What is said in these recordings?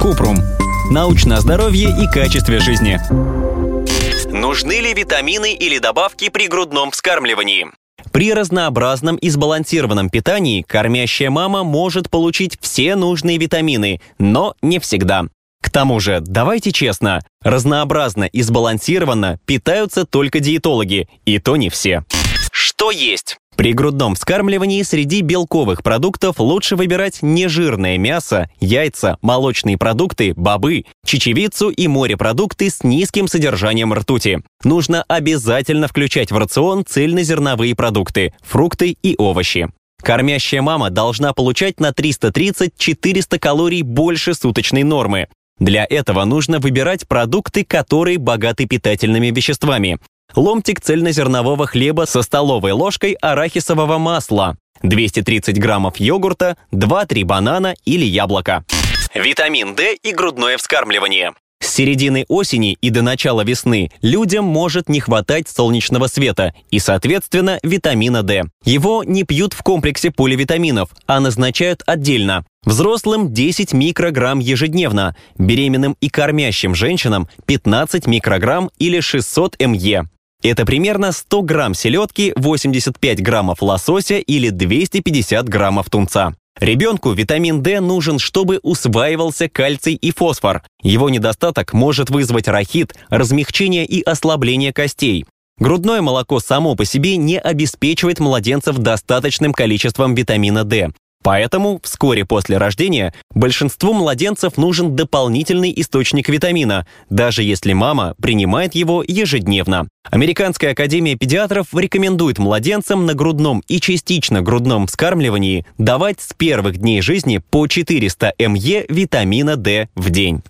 Купрум. Научное здоровье и качестве жизни. Нужны ли витамины или добавки при грудном вскармливании? При разнообразном и сбалансированном питании кормящая мама может получить все нужные витамины, но не всегда. К тому же, давайте честно, разнообразно и сбалансированно питаются только диетологи, и то не все. Что есть? При грудном вскармливании среди белковых продуктов лучше выбирать нежирное мясо, яйца, молочные продукты, бобы, чечевицу и морепродукты с низким содержанием ртути. Нужно обязательно включать в рацион цельнозерновые продукты, фрукты и овощи. Кормящая мама должна получать на 330-400 калорий больше суточной нормы. Для этого нужно выбирать продукты, которые богаты питательными веществами. Ломтик цельнозернового хлеба со столовой ложкой арахисового масла, 230 граммов йогурта, 2-3 банана или яблока. Витамин D и грудное вскармливание. С середины осени и до начала весны людям может не хватать солнечного света и, соответственно, витамина D. Его не пьют в комплексе поливитаминов, а назначают отдельно. Взрослым 10 микрограмм ежедневно, беременным и кормящим женщинам 15 микрограмм или 600 МЕ. Это примерно 100 грамм селедки, 85 граммов лосося или 250 граммов тунца. Ребенку витамин D нужен, чтобы усваивался кальций и фосфор. Его недостаток может вызвать рахит, размягчение и ослабление костей. Грудное молоко само по себе не обеспечивает младенцев достаточным количеством витамина D. Поэтому вскоре после рождения большинству младенцев нужен дополнительный источник витамина, даже если мама принимает его ежедневно. Американская академия педиатров рекомендует младенцам на грудном и частично грудном вскармливании давать с первых дней жизни по 400 МЕ витамина D в день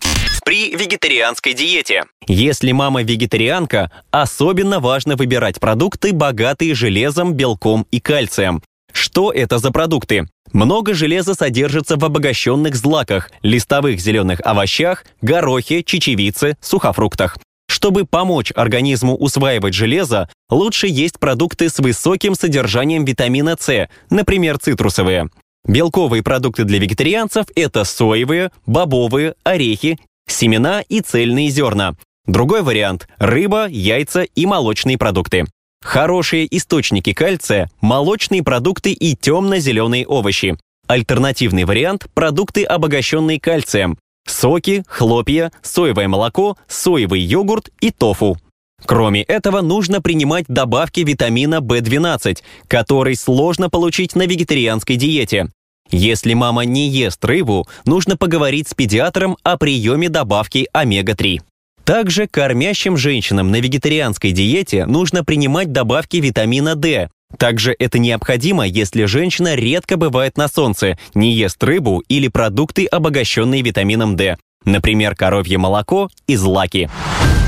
при вегетарианской диете. Если мама вегетарианка, особенно важно выбирать продукты, богатые железом, белком и кальцием. Что это за продукты? Много железа содержится в обогащенных злаках, листовых зеленых овощах, горохе, чечевице, сухофруктах. Чтобы помочь организму усваивать железо, лучше есть продукты с высоким содержанием витамина С, например, цитрусовые. Белковые продукты для вегетарианцев – это соевые, бобовые, орехи, семена и цельные зерна. Другой вариант – рыба, яйца и молочные продукты. Хорошие источники кальция – молочные продукты и темно-зеленые овощи. Альтернативный вариант – продукты, обогащенные кальцием. Соки, хлопья, соевое молоко, соевый йогурт и тофу. Кроме этого, нужно принимать добавки витамина В12, который сложно получить на вегетарианской диете. Если мама не ест рыбу, нужно поговорить с педиатром о приеме добавки омега-3. Также кормящим женщинам на вегетарианской диете нужно принимать добавки витамина D. Также это необходимо, если женщина редко бывает на солнце, не ест рыбу или продукты, обогащенные витамином D. Например, коровье молоко и злаки.